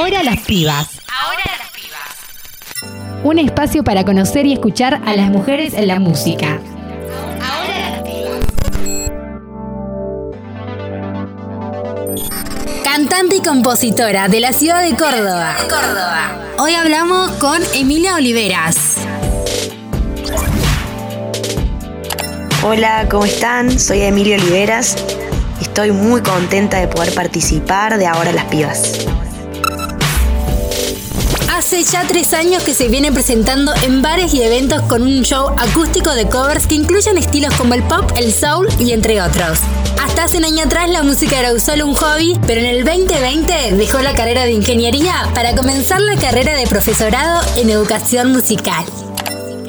Ahora las pibas. Ahora las pibas. Un espacio para conocer y escuchar a las mujeres en la música. Ahora las pibas. Cantante y compositora de la ciudad de Córdoba. Córdoba. Hoy hablamos con Emilia Oliveras. Hola, ¿cómo están? Soy Emilia Oliveras. Estoy muy contenta de poder participar de Ahora las Pibas. Hace ya tres años que se viene presentando en bares y eventos con un show acústico de covers que incluyen estilos como el pop, el soul y entre otros. Hasta hace un año atrás la música era solo un hobby, pero en el 2020 dejó la carrera de ingeniería para comenzar la carrera de profesorado en educación musical.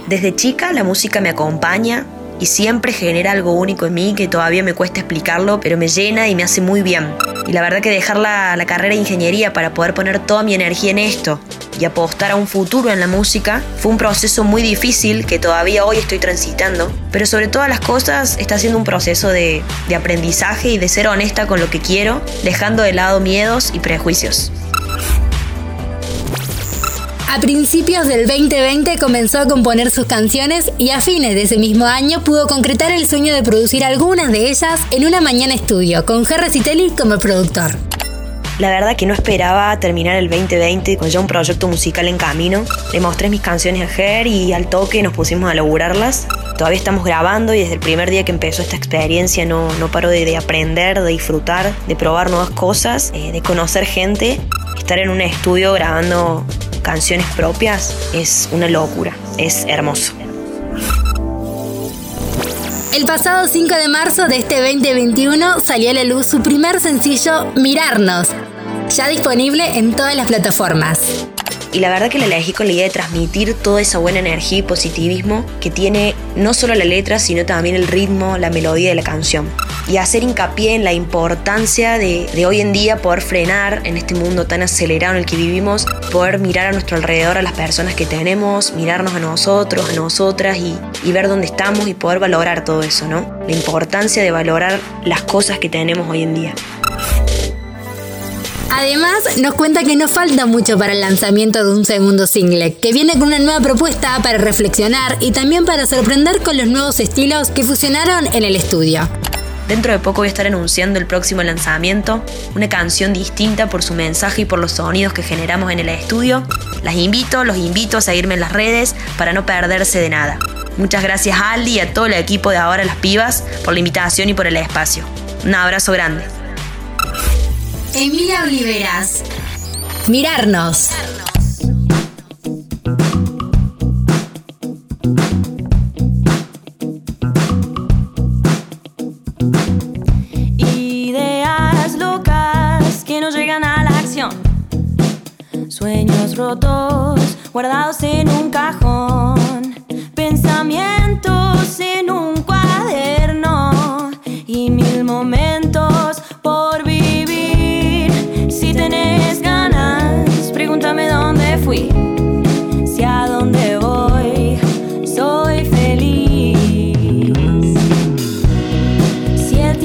Desde chica la música me acompaña y siempre genera algo único en mí que todavía me cuesta explicarlo, pero me llena y me hace muy bien. Y la verdad que dejar la, la carrera de ingeniería para poder poner toda mi energía en esto y apostar a un futuro en la música fue un proceso muy difícil que todavía hoy estoy transitando, pero sobre todas las cosas está siendo un proceso de, de aprendizaje y de ser honesta con lo que quiero, dejando de lado miedos y prejuicios. A principios del 2020 comenzó a componer sus canciones y a fines de ese mismo año pudo concretar el sueño de producir algunas de ellas en una mañana estudio, con Jerry Citelli como productor. La verdad que no esperaba terminar el 2020 con ya un proyecto musical en camino. Le mostré mis canciones a Ger y al toque nos pusimos a laburarlas. Todavía estamos grabando y desde el primer día que empezó esta experiencia no, no paro de, de aprender, de disfrutar, de probar nuevas cosas, eh, de conocer gente. Estar en un estudio grabando canciones propias es una locura, es hermoso. El pasado 5 de marzo de este 2021 salió a la luz su primer sencillo, Mirarnos, ya disponible en todas las plataformas. Y la verdad que la elegí con la idea de transmitir toda esa buena energía y positivismo que tiene no solo la letra, sino también el ritmo, la melodía de la canción. Y hacer hincapié en la importancia de, hoy en día poder frenar en este mundo tan acelerado en el que vivimos, poder mirar a nuestro alrededor a las personas que tenemos, mirarnos a nosotros, a nosotras y ver dónde estamos y poder valorar todo eso, ¿no? La importancia de valorar las cosas que tenemos hoy en día. Además, nos cuenta que no falta mucho para el lanzamiento de un segundo single, que viene con una nueva propuesta para reflexionar y también para sorprender con los nuevos estilos que fusionaron en el estudio. Dentro de poco voy a estar anunciando el próximo lanzamiento, una canción distinta por su mensaje y por los sonidos que generamos en el estudio. Las invito, los invito a seguirme en las redes para no perderse de nada. Muchas gracias a Aldi y a todo el equipo de Ahora las Pibas por la invitación y por el espacio. Un abrazo grande. Emilia Oliveras. Mirarnos. Ideas locas que no llegan a la acción. Sueños rotos guardados en un cajón. Pensamientos en un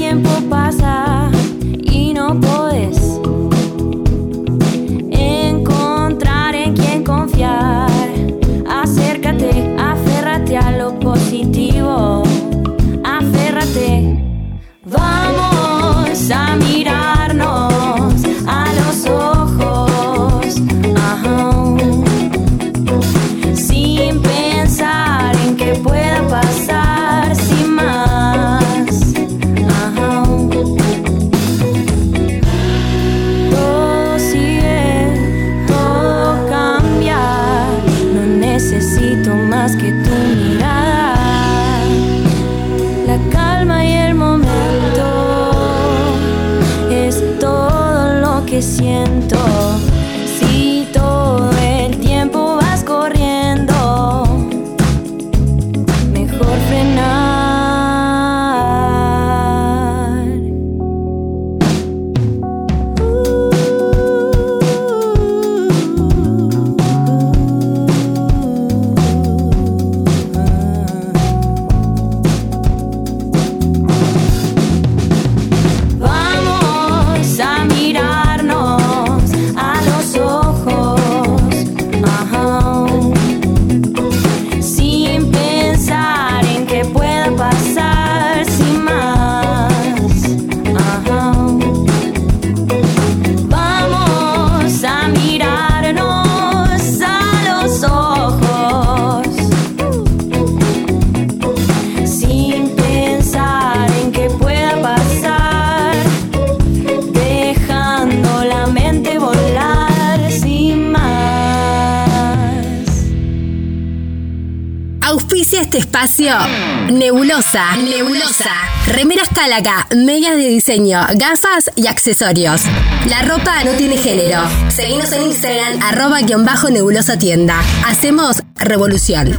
tiempo pasa y no podés encontrar en quién confiar, acércate, aférrate a lo positivo, aférrate. Vamos a mirarnos que siento. Este espacio? Nebulosa. Nebulosa. Remeras Cálaga, medias de diseño, gafas y accesorios. La ropa no tiene género. Seguimos en Instagram, arroba guion bajo nebulosa tienda. Hacemos revolución.